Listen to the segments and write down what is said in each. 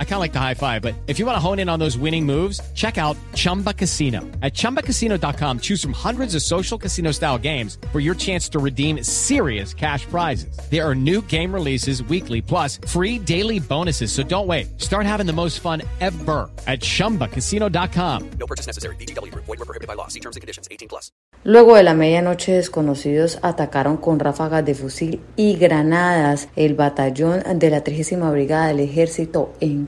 I kind of like the high five, but if you want to hone in on those winning moves, check out Chumba Casino. At ChumbaCasino.com, choose from hundreds of social casino style games for your chance to redeem serious cash prizes. There are new game releases weekly, plus free daily bonuses. So don't wait. Start having the most fun ever at ChumbaCasino.com. No purchase necessary. VGW. Void were prohibited by law. See terms and conditions. 18 plus. Luego de la medianoche, desconocidos atacaron con ráfagas de fusil y granadas el batallón de la 30 Brigada del Ejército en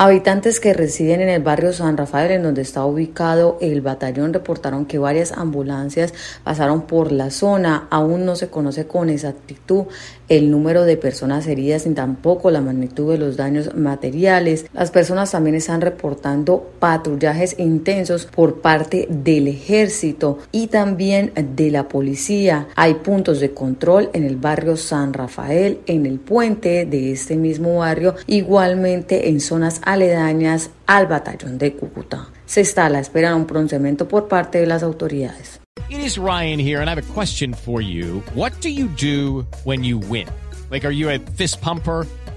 Habitantes que residen en el barrio San Rafael, en donde está ubicado el batallón, reportaron que varias ambulancias pasaron por la zona. Aún no se conoce con exactitud el número de personas heridas ni tampoco la magnitud de los daños materiales. Las personas también están reportando patrullajes intensos por parte del ejército y también de la policía. Hay puntos de control en el barrio San Rafael, en el puente de este mismo barrio, igualmente en zonas aledañas al batallón de Cúcuta. Se está a la espera de un pronunciamiento por parte de las autoridades. It is Ryan here, and I have a question for you. What do you do when you win? Like, are you a fist pumper?